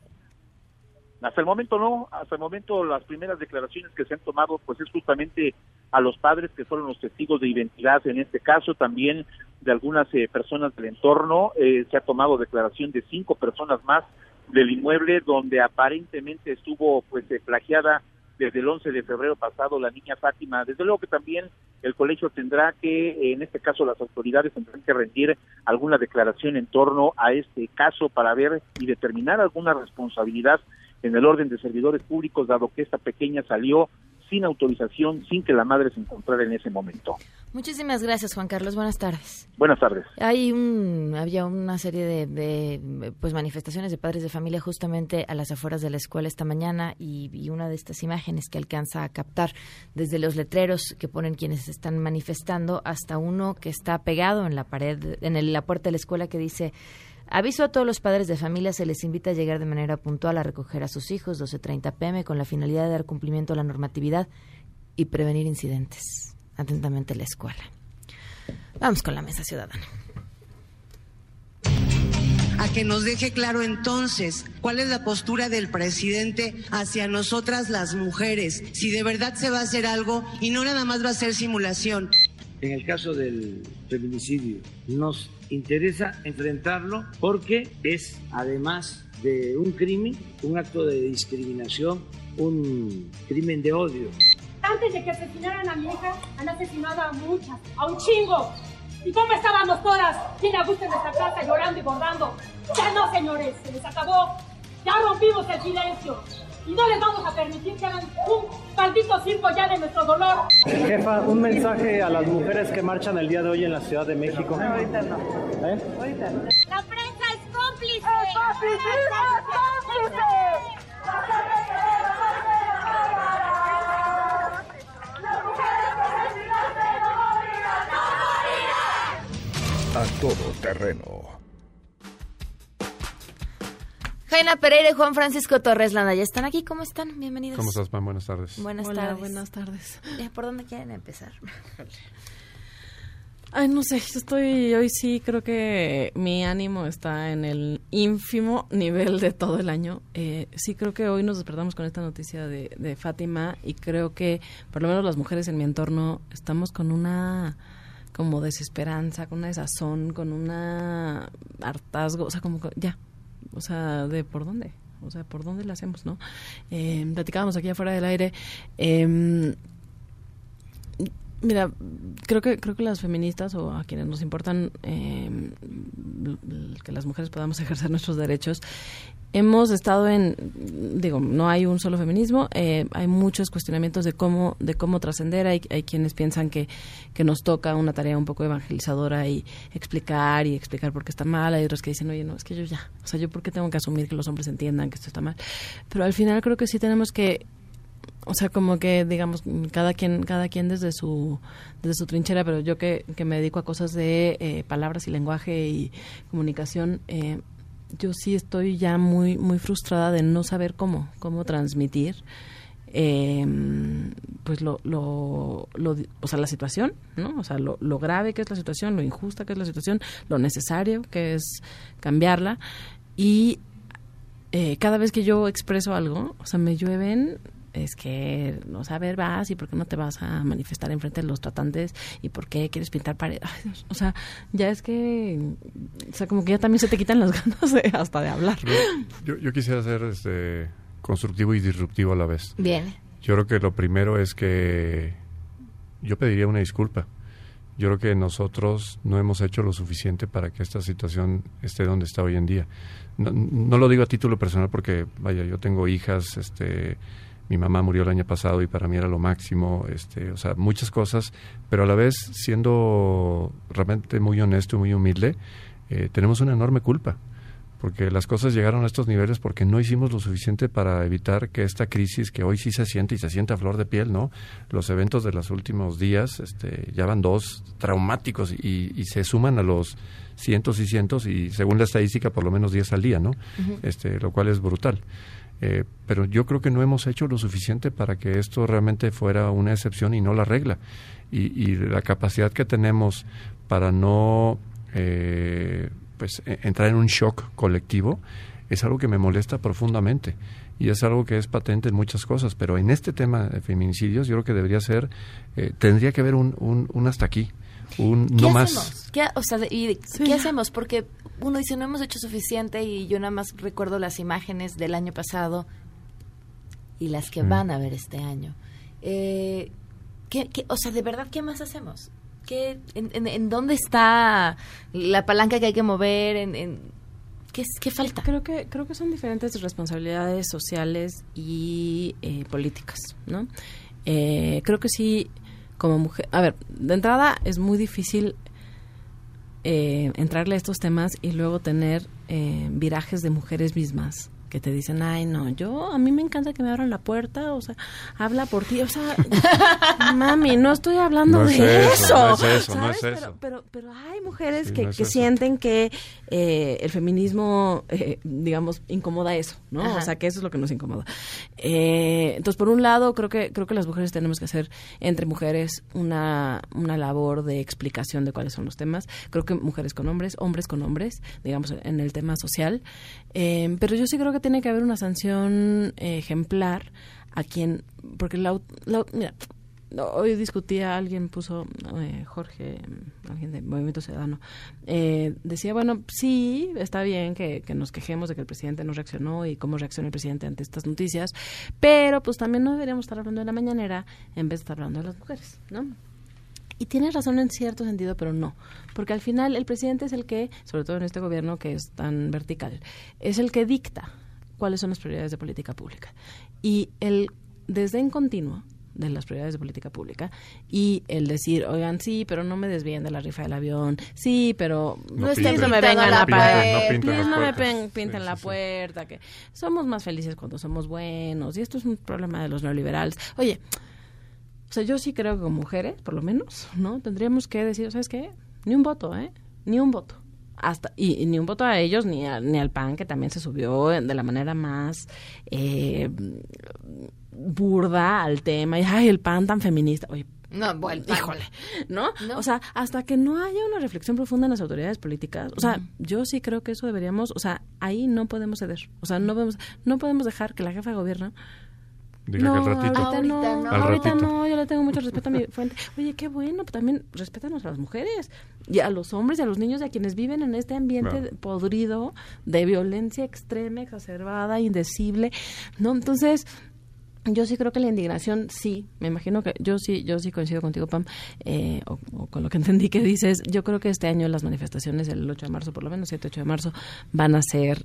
Hasta el momento no, hasta el momento las primeras declaraciones que se han tomado pues es justamente a los padres que fueron los testigos de identidad en este caso, también de algunas eh, personas del entorno, eh, se ha tomado declaración de cinco personas más del inmueble donde aparentemente estuvo pues eh, plagiada desde el 11 de febrero pasado la niña Fátima. Desde luego que también el colegio tendrá que, en este caso las autoridades tendrán que rendir alguna declaración en torno a este caso para ver y determinar alguna responsabilidad en el orden de servidores públicos, dado que esta pequeña salió sin autorización, sin que la madre se encontrara en ese momento.
Muchísimas gracias, Juan Carlos. Buenas tardes.
Buenas tardes.
Hay un, había una serie de, de, pues manifestaciones de padres de familia justamente a las afueras de la escuela esta mañana y, y, una de estas imágenes que alcanza a captar desde los letreros que ponen quienes están manifestando hasta uno que está pegado en la pared, en el, la puerta de la escuela que dice Aviso a todos los padres de familia, se les invita a llegar de manera puntual a recoger a sus hijos 12.30 pm con la finalidad de dar cumplimiento a la normatividad y prevenir incidentes. Atentamente la escuela. Vamos con la mesa ciudadana.
A que nos deje claro entonces cuál es la postura del presidente hacia nosotras las mujeres, si de verdad se va a hacer algo y no nada más va a ser simulación.
En el caso del feminicidio, nos interesa enfrentarlo porque es, además de un crimen, un acto de discriminación, un crimen de odio.
Antes de que asesinaran a mi hija, han asesinado a muchas, a un chingo. ¿Y cómo estábamos todas? Bien a gusto en nuestra casa, llorando y bordando. Ya no, señores, se les acabó. Ya rompimos el silencio y no les vamos a permitir que hagan un maldito circo ya de nuestro dolor.
Jefa, un mensaje a las mujeres que marchan el día de hoy en la Ciudad de México.
No, ahorita no.
¿Eh?
Ahorita no.
La prensa es cómplice.
¡Es cómplice! ¡Es cómplice!
A todo terreno
Jaina Pereira y Juan Francisco Torres Landa ya están aquí. ¿Cómo están? Bienvenidos.
¿Cómo estás, Pam? Buenas tardes.
Buenas
Hola,
tardes.
buenas tardes.
¿Por dónde quieren empezar?
Ay, no sé, estoy, hoy sí creo que mi ánimo está en el ínfimo nivel de todo el año. Eh, sí creo que hoy nos despertamos con esta noticia de, de Fátima y creo que por lo menos las mujeres en mi entorno estamos con una como desesperanza, con una desazón, con una hartazgo, o sea, como que ya, o sea, de por dónde, o sea, por dónde la hacemos, ¿no? Eh, platicábamos aquí afuera del aire. Eh, Mira, creo que creo que las feministas o a quienes nos importan eh, que las mujeres podamos ejercer nuestros derechos hemos estado en digo no hay un solo feminismo eh, hay muchos cuestionamientos de cómo de cómo trascender. Hay, hay quienes piensan que, que nos toca una tarea un poco evangelizadora y explicar y explicar por qué está mal. Hay otros que dicen oye no es que yo ya o sea yo por qué tengo que asumir que los hombres entiendan que esto está mal pero al final creo que sí tenemos que o sea, como que, digamos, cada quien, cada quien desde su, desde su trinchera, pero yo que, que me dedico a cosas de eh, palabras y lenguaje y comunicación, eh, yo sí estoy ya muy, muy frustrada de no saber cómo, cómo transmitir eh, pues lo, lo, lo, o sea, la situación, ¿no? O sea, lo, lo grave que es la situación, lo injusta que es la situación, lo necesario que es cambiarla y eh, cada vez que yo expreso algo, o sea, me llueven es que, no ver, vas y por qué no te vas a manifestar enfrente de los tratantes y por qué quieres pintar paredes. Ay, o sea, ya es que, o sea, como que ya también se te quitan las ganas de, hasta de hablar.
Yo, yo quisiera ser este, constructivo y disruptivo a la vez.
Bien.
Yo creo que lo primero es que yo pediría una disculpa. Yo creo que nosotros no hemos hecho lo suficiente para que esta situación esté donde está hoy en día. No, no lo digo a título personal porque, vaya, yo tengo hijas, este, mi mamá murió el año pasado y para mí era lo máximo, este, o sea, muchas cosas, pero a la vez, siendo realmente muy honesto y muy humilde, eh, tenemos una enorme culpa porque las cosas llegaron a estos niveles porque no hicimos lo suficiente para evitar que esta crisis que hoy sí se siente y se siente a flor de piel, ¿no? Los eventos de los últimos días este, ya van dos traumáticos y, y se suman a los cientos y cientos y según la estadística por lo menos 10 al día, ¿no? Este, lo cual es brutal. Eh, pero yo creo que no hemos hecho lo suficiente para que esto realmente fuera una excepción y no la regla. Y, y la capacidad que tenemos para no eh, pues e- entrar en un shock colectivo es algo que me molesta profundamente y es algo que es patente en muchas cosas pero en este tema de feminicidios yo creo que debería ser eh, tendría que haber un, un, un hasta aquí un
¿Qué
no más
hacemos? ¿Qué, o sea, de- y de- ¿qué hacemos? Porque uno dice, no hemos hecho suficiente y yo nada más recuerdo las imágenes del año pasado y las que
Mm.
van a ver este año. Eh, ¿qué, qué- o sea, de verdad, ¿qué más hacemos? ¿Qué, en, en- en dónde está la palanca que hay que mover? ¿En, en- ¿qué, es- ¿Qué falta?
Creo que, creo que son diferentes responsabilidades sociales y eh, políticas, ¿no? Eh, creo que sí, como mujer... A ver, de entrada es muy difícil eh, entrarle a estos temas y luego tener eh, virajes de mujeres mismas que te dicen, ay, no, yo, a mí me encanta que me abran la puerta, o sea, habla por ti, o sea, mami, no estoy hablando
No
de
es eso, no es
eso,
eso, no es
¿sabes?
eso.
Pero, pero, pero hay mujeres
Sí,
que,
no es
que sienten que eh, el feminismo, eh, digamos, incomoda eso, ¿no?
Ajá.
O sea, que eso es lo que nos incomoda. Eh, entonces, por un lado, creo que creo que las mujeres tenemos que hacer entre mujeres una, una labor de explicación de cuáles son los temas. Creo que mujeres con hombres, hombres con hombres, digamos, en el tema social. Eh, pero yo sí creo que tiene que haber una sanción eh, ejemplar a quien, porque la, la- mira, hoy discutía, alguien puso, eh, Jorge, alguien de Movimiento Ciudadano, eh, decía, bueno, sí, está bien que, nos quejemos de que el presidente no reaccionó y cómo reacciona el presidente ante estas noticias, pero pues también no deberíamos estar hablando de la mañanera en vez de estar hablando de las mujeres, ¿no? Y tiene razón en cierto sentido, pero no. Porque al final el presidente es el que, sobre todo en este gobierno que es tan vertical, es el que dicta cuáles son las prioridades de política pública. Y el desdén continuo de las prioridades de política pública y el decir, oigan, sí, pero no me desvíen de la rifa del avión, sí, pero
No
no,
pinten.
me vengan a
pinten,
pagar,
no
me pinten
Sí,
la
sí,
puerta, que somos más felices cuando somos buenos y esto es un problema de los neoliberales. Oye, o sea, yo sí creo que como mujeres, por lo menos, ¿no? Tendríamos que decir, ¿sabes qué? Ni un voto, ¿eh? Ni un voto. Hasta, y, y ni un voto a ellos ni, a- ni al PAN, que también se subió de la manera más eh, burda al tema. Y, ay, el PAN tan feminista. Oye,
No, bueno,
híjole, ¿no? O sea, hasta que no haya una reflexión profunda en las autoridades políticas, o sea, yo sí creo que eso deberíamos, o sea, ahí no podemos ceder. O sea, no podemos, no podemos dejar que la jefa de gobierno
Diga
no,
que al ratito.
ahorita no,
Ahorita no. Al
ahorita
ratito.
no, yo le tengo mucho respeto a mi fuente. Oye, qué bueno, pues también respétanos a las mujeres y a los hombres y a los niños y a quienes viven en este ambiente podrido de violencia extrema, exacerbada, indecible, ¿no? Entonces, yo sí creo que la indignación, sí, me imagino que yo sí, yo sí coincido contigo, Pam, eh, o, o con lo que entendí que dices. Yo creo que este año las manifestaciones, el 8 de marzo, por lo menos 7, 8 de marzo, van a ser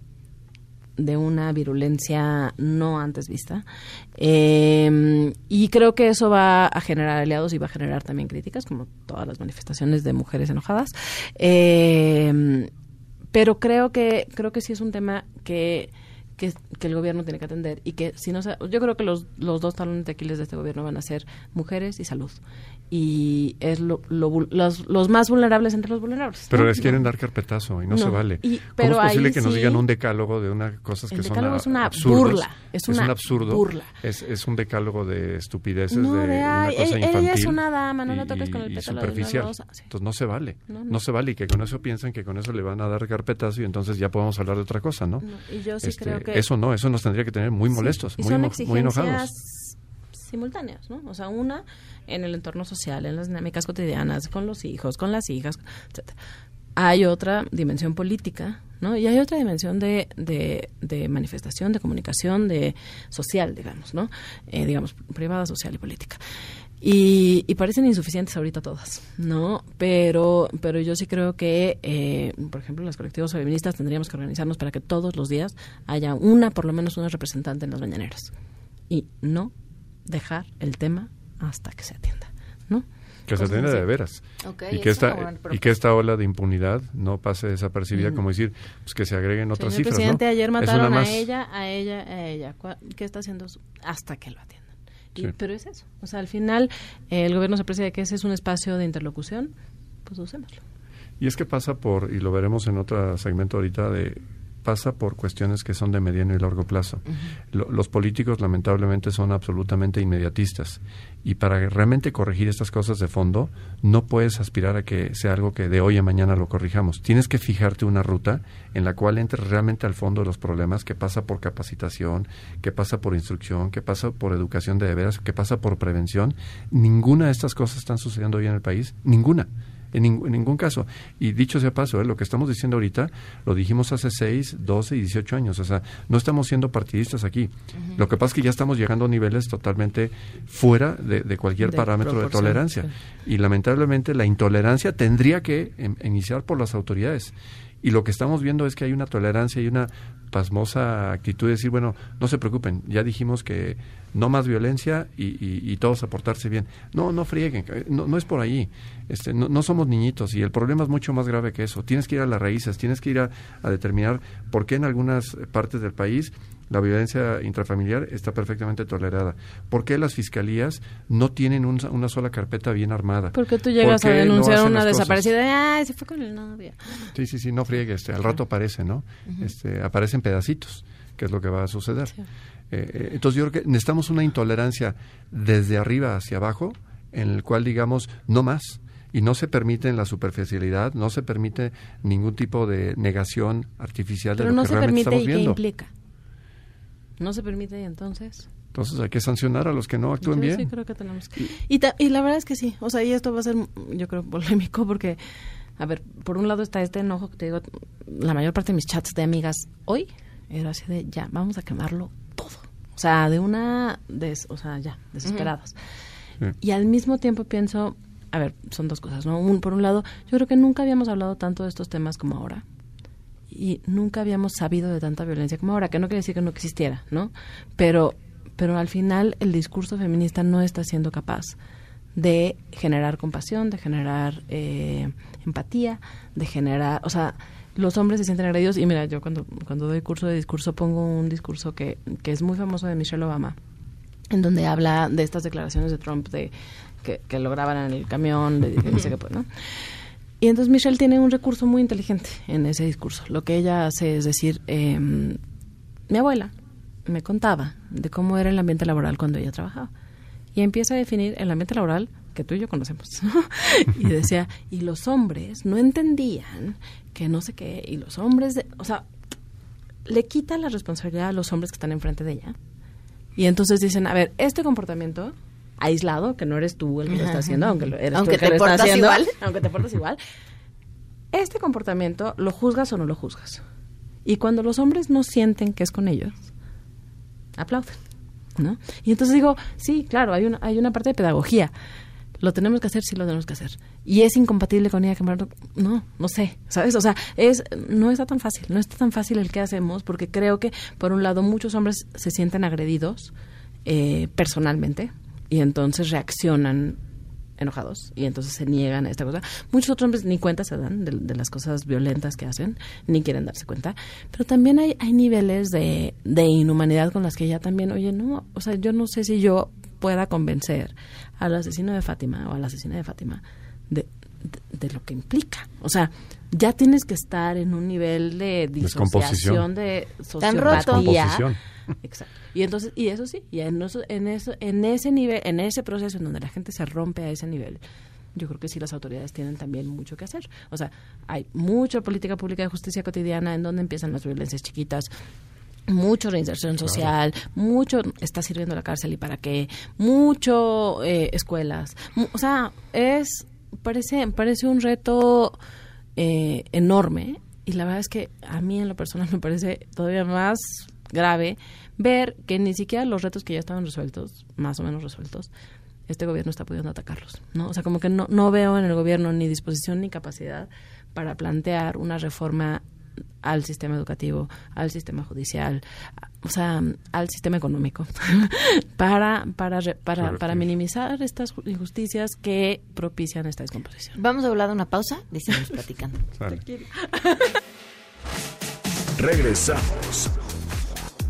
de una virulencia no antes vista. Eh, y creo que eso va a generar aliados y va a generar también críticas, como todas las manifestaciones de mujeres enojadas. Eh, pero creo que, creo que sí es un tema que que, que el gobierno tiene que atender y que si no yo creo que los, los dos talones de Aquiles de este gobierno van a ser mujeres y salud y es lo, lo los, los más vulnerables entre los vulnerables
Pero
¿no?
les quieren dar carpetazo y no, se vale.
Y-
¿Cómo es posible que nos digan un decálogo de unas cosas que son
decálogo
a-
es una
absurdos?
burla, es
un absurdo.
burla.
Es, es un decálogo de estupideces,
No,
de,
de,
una
"Ay,
cosa
ella-
infantil.
ella es una dama, no la toques con el pétalo de
superficial.
rosa. Sí.
Entonces no se vale.
No,
se vale y que con eso piensan que con eso le van a dar carpetazo y entonces ya podemos hablar de otra cosa, ¿no?
Y yo sí
Este,
creo que-
Eso no, eso nos tendría que tener muy
Sí,
molestos,
y
muy,
son
muy enojados.
Simultáneas, ¿no? O sea, una en el entorno social, en las dinámicas cotidianas, con los hijos, con las hijas, etcétera. Hay otra dimensión política, ¿no? Y hay otra dimensión de, de, de manifestación, de comunicación, de social, digamos, ¿no? Eh, digamos, privada, social y política. Y, y parecen insuficientes ahorita todas, ¿no? Pero, pero yo sí creo que, eh, por ejemplo, los colectivos feministas tendríamos que organizarnos para que todos los días haya una, por lo menos una representante en las mañaneras. Y no dejar el tema hasta que se atienda, ¿no?
Que se atienda de veras.
Ok,
y, que esta, y que esta ola de impunidad no pase desapercibida,
Mm.
como decir, pues que se agreguen otras
Señor
cifras.
presidente,
¿no?
ayer mataron a ella, a ella, a ella. ¿Cuá- ¿Qué está haciendo? Hasta que lo atiendan. Y-
Sí.
Pero es eso. O sea, al final, eh, el gobierno se aprecia de que ese es un espacio de interlocución, pues usémoslo.
Y es que pasa por, y lo veremos en otro segmento ahorita, de pasa por cuestiones que son de mediano y largo plazo. Lo- los políticos lamentablemente son absolutamente inmediatistas y para realmente corregir estas cosas de fondo no puedes aspirar a que sea algo que de hoy a mañana lo corrijamos. Tienes que fijarte una ruta en la cual entres realmente al fondo de los problemas, que pasa por capacitación, que pasa por instrucción, que pasa por educación de veras, que pasa por prevención. Ninguna de estas cosas están sucediendo hoy en el país, ninguna. En, ning- en ningún caso. Y dicho sea paso, ¿eh? lo que estamos diciendo ahorita lo dijimos hace 6, 12 y 18 años. O sea, no estamos siendo partidistas aquí. Lo que pasa es que ya estamos llegando a niveles totalmente fuera de, de cualquier
De
parámetro de tolerancia. Y lamentablemente la intolerancia tendría que em, iniciar por las autoridades. Y lo que estamos viendo es que hay una tolerancia y una pasmosa actitud de decir, bueno, no se preocupen, ya dijimos que no más violencia y, y- y todos a portarse bien. No, no frieguen, eh, no, no es por ahí. Este, no, no somos niñitos y el problema es mucho más grave que eso. Tienes que ir a las raíces, tienes que ir a determinar por qué en algunas partes del país la violencia intrafamiliar está perfectamente tolerada. ¿Por qué las fiscalías no tienen un- una sola carpeta bien armada?
Porque tú llegas
¿Por
a
no
denunciar una desaparecida, ay, se fue con el novio.
Sí, sí, sí, no friegue, este, al rato aparece, ¿no? Este, aparecen pedacitos, que es lo que va a suceder. Eh, eh, entonces yo creo que necesitamos una intolerancia desde arriba hacia abajo, en el cual digamos, no más. Y no se permite la superficialidad, no se permite ningún tipo de negación artificial
Pero
de lo
no
que
se
realmente
permite y
estamos
qué
viendo.
implica. No se permite y entonces.
Entonces hay que sancionar a los que no actúen
Yo
bien.
sí creo que tenemos que. Y, ta- y la verdad es que sí. O sea, y esto va a ser, yo creo, polémico porque, a ver, por un lado está este enojo que te digo, la mayor parte de mis chats de amigas hoy era así de ya, vamos a quemarlo todo. O sea, de una, des, o sea, ya, desesperadas. Y al mismo tiempo pienso, a ver, son dos cosas, ¿no? Un, por un lado, yo creo que nunca habíamos hablado tanto de estos temas como ahora. Y nunca habíamos sabido de tanta violencia como ahora, que no quiere decir que no existiera, ¿no? Pero, pero al final el discurso feminista no está siendo capaz de generar compasión, de generar eh, empatía, de generar, o sea, los hombres se sienten agredidos y mira, yo cuando, cuando doy curso de discurso pongo un discurso que, que es muy famoso de Michelle Obama, en donde habla de estas declaraciones de Trump de que, que lo graban en el camión, de, de no sé qué, pues, ¿no? Y entonces Michelle tiene un recurso muy inteligente en ese discurso. Lo que ella hace es decir, eh, mi abuela me contaba de cómo era el ambiente laboral cuando ella trabajaba. Y empieza a definir el ambiente laboral que tú y yo conocemos. y decía, y los hombres no entendían que no sé qué, y los hombres, de- o sea, le quita la responsabilidad a los hombres que están enfrente de ella. Y entonces dicen, a ver, este comportamiento aislado, que no eres tú el que lo está haciendo, aunque lo eres
Aunque
tú el que
te
lo está
portas
haciendo,
igual.
aunque te portas igual, este comportamiento lo juzgas o no lo juzgas. Y cuando los hombres no sienten que es con ellos, aplauden, ¿no? Y entonces digo, sí, claro, hay una, hay una parte de pedagogía. Lo tenemos que hacer, sí lo tenemos que hacer. Y es incompatible con ella quemar, no, no sé, ¿sabes? O sea, es, no está tan fácil, no está tan fácil el que hacemos, porque creo que, por un lado, muchos hombres se sienten agredidos eh, personalmente y entonces reaccionan enojados y entonces se niegan a esta cosa. Muchos otros hombres ni cuenta se dan de, las cosas violentas que hacen, ni quieren darse cuenta. Pero también hay, hay niveles de, de inhumanidad con las que ya también, oye, no, o sea, yo no sé si yo pueda convencer al asesino de Fátima o a la asesina de Fátima de, de, lo que implica. O sea, ya tienes que estar en un nivel de disociación, de sociopatía. Exacto. Y entonces, y eso sí, y en eso, en eso, en ese nivel, en ese proceso en donde la gente se rompe a ese nivel, yo creo que sí las autoridades tienen también mucho que hacer. O sea, hay mucha política pública de justicia cotidiana en donde empiezan las violencias chiquitas, mucho reinserción social, mucho está sirviendo la cárcel y para qué, mucho eh, escuelas, o sea, es parece parece un reto eh, enorme y la verdad es que a mí en lo personal me parece todavía más grave ver que ni siquiera los retos que ya estaban resueltos, más o menos resueltos, este gobierno está pudiendo atacarlos, ¿no? O sea, como que no, no veo en el gobierno ni disposición ni capacidad para plantear una reforma al sistema educativo, al sistema judicial, o sea, al sistema económico, para, para, para, para minimizar estas injusticias que propician esta descomposición.
Vamos a hablar de una pausa y seguimos platicando.
Regresamos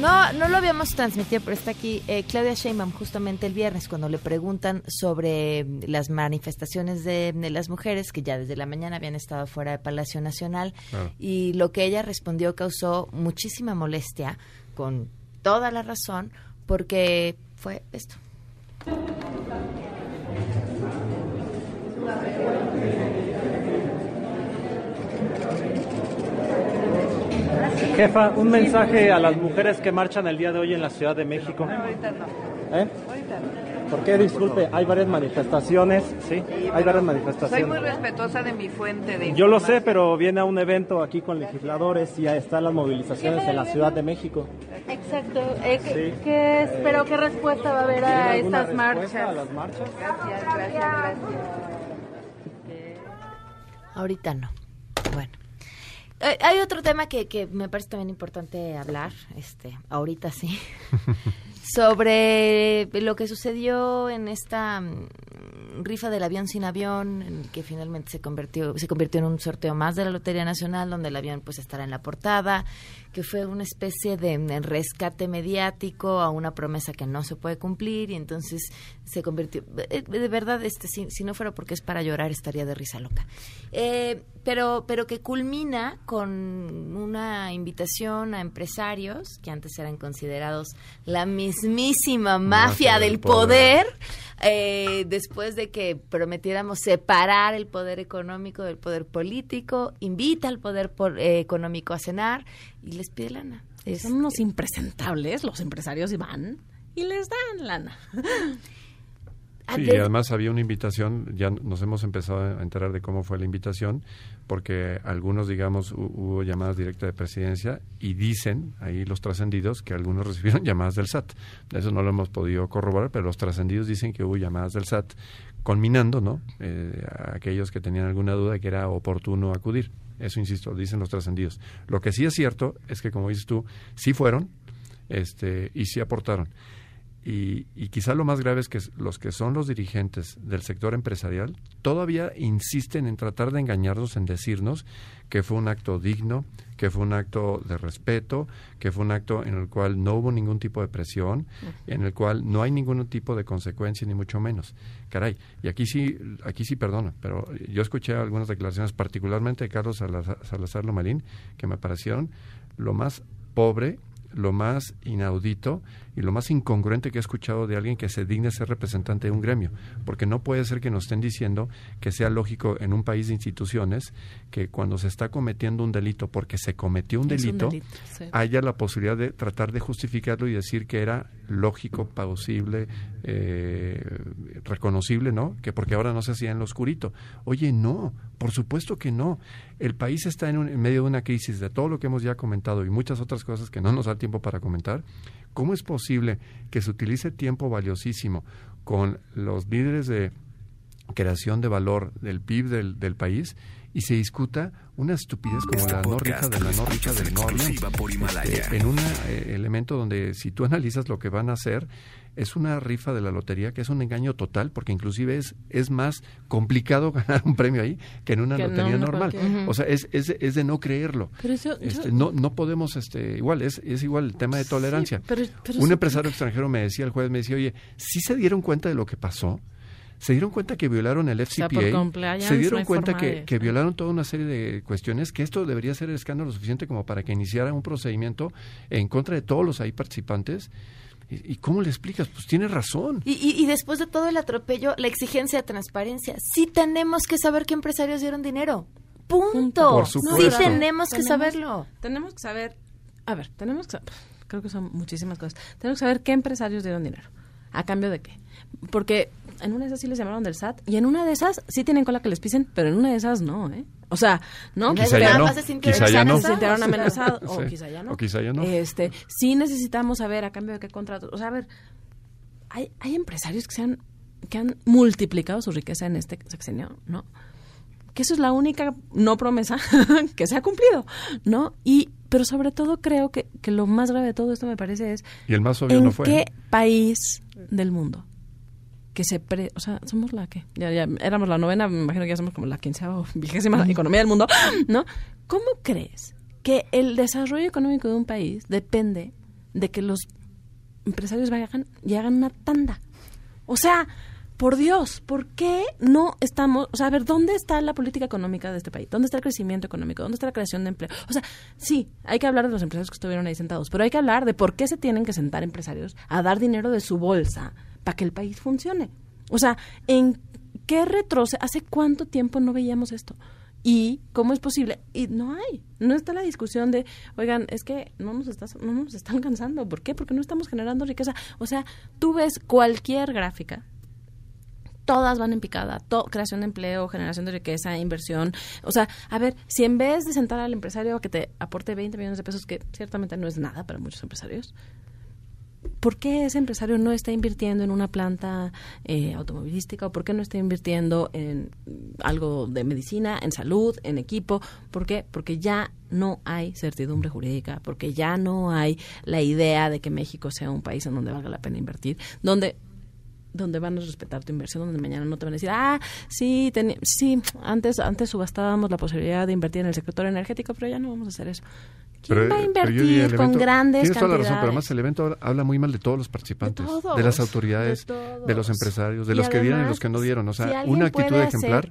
No, no lo habíamos transmitido, pero está aquí eh, Claudia Sheinbaum justamente el viernes cuando le preguntan sobre las manifestaciones de, las mujeres que ya desde la mañana habían estado fuera de Palacio Nacional y lo que ella respondió causó muchísima molestia con toda la razón porque fue esto.
Jefa, un mensaje a las mujeres que marchan el día de hoy en la Ciudad de México.
Ahorita no.
¿Eh?
Ahorita no.
¿Por qué? Disculpe, hay varias manifestaciones, ¿sí? hay varias manifestaciones.
Soy muy respetuosa de mi fuente de
Yo lo sé, pero viene a un evento aquí con legisladores y ya están las movilizaciones en la Ciudad de México.
Exacto. Eh, ¿qué, espero qué respuesta va a haber a estas marchas?
a las marchas?
Gracias, gracias, gracias.
Ahorita no. Bueno. Eh, hay otro tema que, que me parece también importante hablar, este, ahorita sí, sobre lo que sucedió en esta mm, rifa del avión sin avión, que finalmente se convirtió, se convirtió en un sorteo más de la Lotería Nacional, donde el avión pues estará en la portada, que fue una especie de rescate mediático a una promesa que no se puede cumplir y entonces se convirtió, eh, de verdad, este, si, si no fuera porque es para llorar estaría de risa loca. Eh, pero, pero que culmina con una invitación a empresarios que antes eran considerados la mismísima mafia, del, poder, eh, después de que prometiéramos separar el poder económico del poder político, invita al poder económico a cenar y les pide lana.
Son unos impresentables los empresarios y van y les dan lana.
Sí, y además había una invitación, ya nos hemos empezado a enterar de cómo fue la invitación, porque algunos, digamos, hubo llamadas directas de presidencia y dicen ahí los trascendidos que algunos recibieron llamadas del SAT. Eso no lo hemos podido corroborar, pero los trascendidos dicen que hubo llamadas del SAT, culminando, ¿no? Eh, a aquellos que tenían alguna duda de que era oportuno acudir. Eso, insisto, dicen los trascendidos. Lo que sí es cierto es que, como dices tú, sí fueron este, y sí aportaron. Y, y, quizá lo más grave es que los que son los dirigentes del sector empresarial todavía insisten en tratar de engañarnos, en decirnos que fue un acto digno, que fue un acto de respeto, que fue un acto en el cual no hubo ningún tipo de presión, en el cual no hay ningún tipo de consecuencia, ni mucho menos. Caray, y aquí sí, aquí sí perdona, pero yo escuché algunas declaraciones, particularmente de Carlos Salazar, Salazar Lomalín, que me parecieron lo más pobre lo más inaudito y lo más incongruente que he escuchado de alguien que se digne ser representante de un gremio, porque no puede ser que nos estén diciendo que sea lógico en un país de instituciones que cuando se está cometiendo un delito porque se cometió un delito, haya la posibilidad de tratar de justificarlo y decir que era lógico, plausible, eh, reconocible, ¿no? Que porque ahora no se hacía en lo oscurito. Oye, no, por supuesto que no. El país está en, un- en medio de una crisis de todo lo que hemos ya comentado y muchas otras cosas que no nos da tiempo para comentar. ¿Cómo es posible que se utilice tiempo valiosísimo con los líderes de creación de valor del PIB del, país y se discuta una estupidez como
Este
la no rifa de la no rifa
escuchas
del no. Este, en un elemento donde si tú analizas lo que van a hacer es una rifa de la lotería que es un engaño total porque inclusive es es más complicado ganar un premio ahí que en una
Que
lotería
no
normal. o sea es, es, de- es de no creerlo.
Pero eso- yo-
Este, no no podemos este igual es, es igual el tema de tolerancia.
pero- pero
un
eso-
empresario extranjero me decía el jueves me decía oye si se dieron cuenta de lo que pasó se dieron cuenta que violaron el FCPA, se dieron cuenta que,
de-
que violaron toda una serie de cuestiones, que esto debería ser el escándalo suficiente como para que iniciara un procedimiento en contra de todos los ahí participantes. ¿Y, y cómo le explicas? Pues tiene razón.
Y, y, y después de todo el atropello, la exigencia de transparencia. Sí tenemos que saber qué empresarios dieron dinero. Punto.
Por
Sí
supuesto.
tenemos que
Tenemos-
saberlo.
Tenemos que saber, a ver, tenemos que saber, creo que son muchísimas cosas. Tenemos que saber qué empresarios dieron dinero. ¿A cambio de qué? Porque en una de esas sí les llamaron del SAT y en una de esas sí tienen cola que les pisen, pero en una de esas no, ¿eh? O sea, ¿no?
Quizá ya no,
se
quizá ya no.
Se sintieron amenazados, o
Sí,
quizá ya no.
o quizá ya no.
Este, sí necesitamos saber a cambio de qué contratos. O sea, a ver, hay, hay empresarios que se han, que han multiplicado su riqueza en este sexenio, ¿no? que eso es la única no promesa que se ha cumplido, ¿no? Y pero sobre todo creo que, que lo más grave de todo esto me parece es
Y el más obvio
¿en
no fue.
qué país del mundo que se pre, o sea, somos la que ya, ya éramos la novena, me imagino que ya somos como la quinceava o vigésima economía del mundo, ¿no? ¿Cómo crees que el desarrollo económico de un país depende de que los empresarios vayan y hagan una tanda? O sea, por Dios, ¿por qué no estamos, o sea, a ver, ¿dónde está la política económica de este país? ¿Dónde está el crecimiento económico? ¿Dónde está la creación de empleo? O sea, sí, hay que hablar de los empresarios que estuvieron ahí sentados, pero hay que hablar de por qué se tienen que sentar empresarios a dar dinero de su bolsa para que el país funcione. O sea, ¿en qué retroce? ¿Hace cuánto tiempo no veíamos esto? ¿Y cómo es posible? Y no hay. No está la discusión de, oigan, es que no nos, estás, no nos están cansando. ¿Por qué? Porque no estamos generando riqueza. O sea, tú ves cualquier gráfica todas van en picada, creación de empleo, generación de riqueza, inversión. O sea, a ver, si en vez de sentar al empresario a que te aporte 20 millones de pesos, que ciertamente no es nada para muchos empresarios, ¿por qué ese empresario no está invirtiendo en una planta eh, automovilística o por qué no está invirtiendo en algo de medicina, en salud, en equipo? ¿Por qué? Porque ya no hay certidumbre jurídica, porque ya no hay la idea de que México sea un país en donde valga la pena invertir, donde donde van a respetar tu inversión, donde mañana no te van a decir, ah, sí, sí, antes antes subastábamos la posibilidad de invertir en el sector energético, pero ya no vamos a hacer eso. ¿Quién va a
pero yo
invertir
diría, el
con grandes
Tienes toda la razón, pero además el evento habla muy mal de todos los participantes, de,
todos,
las autoridades,
de
los empresarios, de
Y
los que dieron y los que no dieron. O sea,
si
una actitud
hacer-
ejemplar.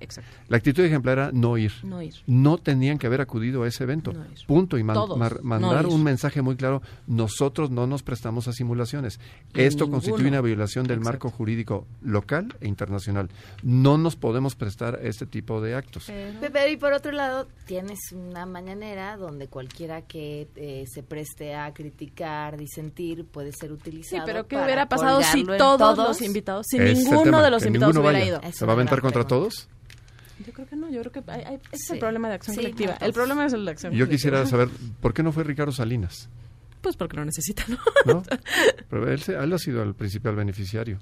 La actitud ejemplar era no ir.
No ir.
No tenían que haber acudido a ese evento. Punto. Y man-
Todos,
mar-
no
mandar
ir.
un mensaje muy claro. Nosotros no nos prestamos a simulaciones. Esto
Ninguno.
constituye una violación del marco jurídico local e internacional. No nos podemos prestar a este tipo de actos.
Pepe, y por otro lado, tienes una mañanera donde cualquiera que eh, se preste a criticar, disentir, puede ser
Sí,
utilizado.
pero ¿qué
para
hubiera pasado si todos, los invitados, si
Ese es el
ninguno de los
que
invitados hubiera
vaya.
ido?
¿Se va a aventar contra todos?
Yo creo que no, yo creo que hay- hay- ese es
Sí.
el problema de acción
Sí,
colectiva.
no,
el problema es el de acción
yo
colectiva.
quisiera saber, ¿por qué no fue Ricardo Salinas?
Pues porque lo necesita, ¿no?
¿No? Pero él, se- él ha sido el principal beneficiario.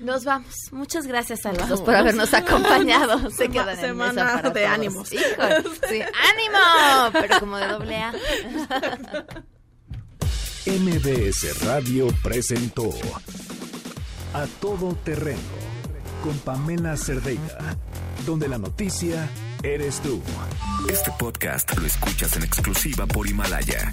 Nos vamos. Muchas gracias a los dos por habernos acompañado. Se
Sema-
quedan en
semana
mesa para
de
todos.
ánimos.
Híjole, sí, ánimo, pero como de doble A.
MBS Radio presentó A Todo Terreno con Pamela Cerdeira, donde la noticia eres tú.
Este podcast lo escuchas en exclusiva por Himalaya.